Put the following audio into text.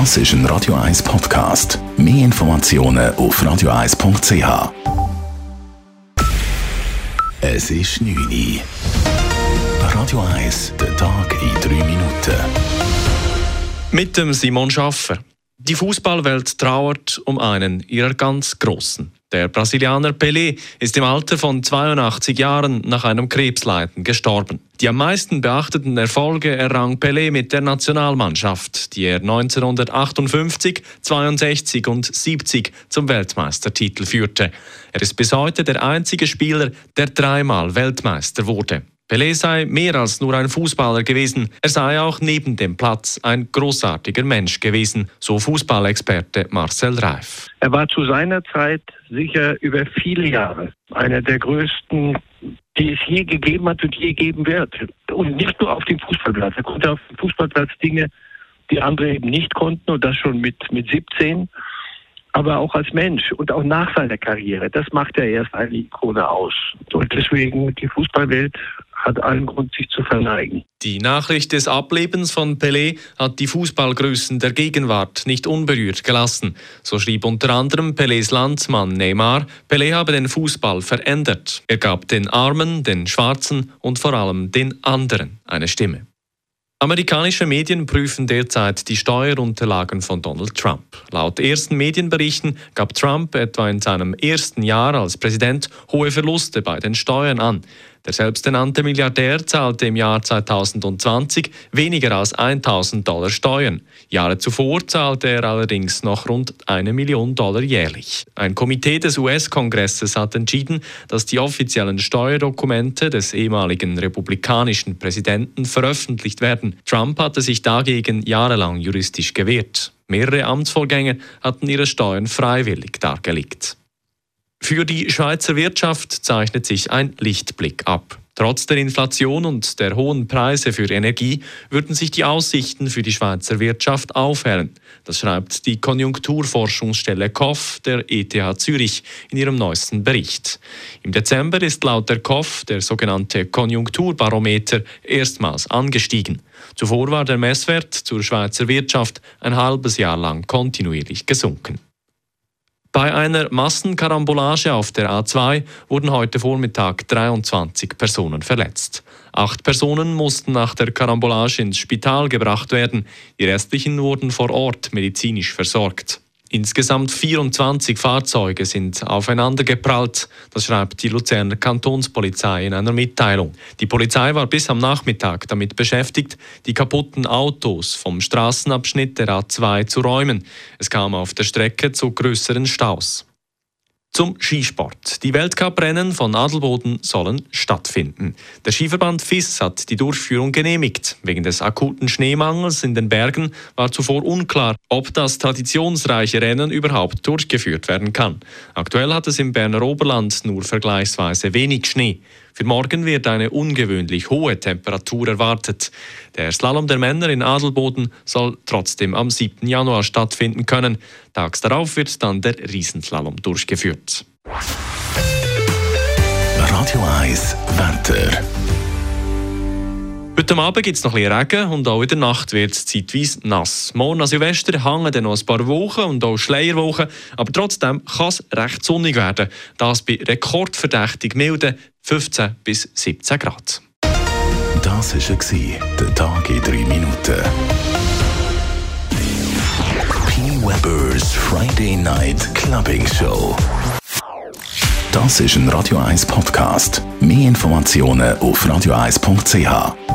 Das ist ein Radio 1 Podcast. Mehr Informationen auf radio1.ch. Es ist 9 Uhr. Radio 1, der Tag in 3 Minuten. Mit dem Simon Schaffer. Die Fußballwelt trauert um einen ihrer ganz Großen. Der Brasilianer Pelé ist im Alter von 82 Jahren nach einem Krebsleiden gestorben. Die am meisten beachteten Erfolge errang Pelé mit der Nationalmannschaft, die er 1958, 62 und 70 zum Weltmeistertitel führte. Er ist bis heute der einzige Spieler, der dreimal Weltmeister wurde. Pelé sei mehr als nur ein Fußballer gewesen, er sei auch neben dem Platz ein großartiger Mensch gewesen, so Fußballexperte Marcel Reif. Er war zu seiner Zeit sicher über viele Jahre einer der größten, die es je gegeben hat und je geben wird. Und nicht nur auf dem Fußballplatz. Er konnte auf dem Fußballplatz Dinge, die andere eben nicht konnten und das schon mit, mit 17 aber auch als Mensch und auch nach seiner Karriere. Das macht er erst eine Ikone aus. Und deswegen die Fußballwelt hat allen Grund, sich zu verneigen. Die Nachricht des Ablebens von Pelé hat die Fußballgrößen der Gegenwart nicht unberührt gelassen. So schrieb unter anderem Pelés Landsmann Neymar, Pelé habe den Fußball verändert. Er gab den Armen, den Schwarzen und vor allem den anderen eine Stimme. Amerikanische Medien prüfen derzeit die Steuerunterlagen von Donald Trump. Laut ersten Medienberichten gab Trump etwa in seinem ersten Jahr als Präsident hohe Verluste bei den Steuern an. Der selbsternannte Milliardär zahlte im Jahr 2020 weniger als 1000 Dollar Steuern. Jahre zuvor zahlte er allerdings noch rund eine Million Dollar jährlich. Ein Komitee des US-Kongresses hat entschieden, dass die offiziellen Steuerdokumente des ehemaligen republikanischen Präsidenten veröffentlicht werden. Trump hatte sich dagegen jahrelang juristisch gewehrt. Mehrere Amtsvorgänger hatten ihre Steuern freiwillig dargelegt. Für die Schweizer Wirtschaft zeichnet sich ein Lichtblick ab. Trotz der Inflation und der hohen Preise für Energie würden sich die Aussichten für die Schweizer Wirtschaft aufhellen. Das schreibt die Konjunkturforschungsstelle KOF der ETH Zürich in ihrem neuesten Bericht. Im Dezember ist laut der KOF der sogenannte Konjunkturbarometer erstmals angestiegen. Zuvor war der Messwert zur Schweizer Wirtschaft ein halbes Jahr lang kontinuierlich gesunken. Bei einer Massenkarambolage auf der A2 wurden heute Vormittag 23 Personen verletzt. Acht Personen mussten nach der Karambolage ins Spital gebracht werden. Die restlichen wurden vor Ort medizinisch versorgt. Insgesamt 24 Fahrzeuge sind aufeinander geprallt, das schreibt die Luzerner Kantonspolizei in einer Mitteilung. Die Polizei war bis am Nachmittag damit beschäftigt, die kaputten Autos vom Straßenabschnitt der A2 zu räumen. Es kam auf der Strecke zu größeren Staus. Zum Skisport. Die Weltcuprennen von Adelboden sollen stattfinden. Der Skiverband FIS hat die Durchführung genehmigt. Wegen des akuten Schneemangels in den Bergen war zuvor unklar, ob das traditionsreiche Rennen überhaupt durchgeführt werden kann. Aktuell hat es im Berner Oberland nur vergleichsweise wenig Schnee. Für morgen wird eine ungewöhnlich hohe Temperatur erwartet. Der Slalom der Männer in Adelboden soll trotzdem am 7. Januar stattfinden können. Tags darauf wird dann der Riesenslalom durchgeführt. Radio 1 Wetter. Heute Abend gibt es noch ein bisschen Regen und auch in der Nacht wird es zeitweise nass. Morgen an Silvester hängen dann noch ein paar Wochen und auch Schleierwochen, aber trotzdem kann es recht sonnig werden. Das bei rekordverdächtig milden 15 bis 17 Grad. Das war der Tag in 3 Minuten. P. Weber's Friday Night Clubbing Show. Das ist ein Radio 1 Podcast. Mehr Informationen auf radio1.ch.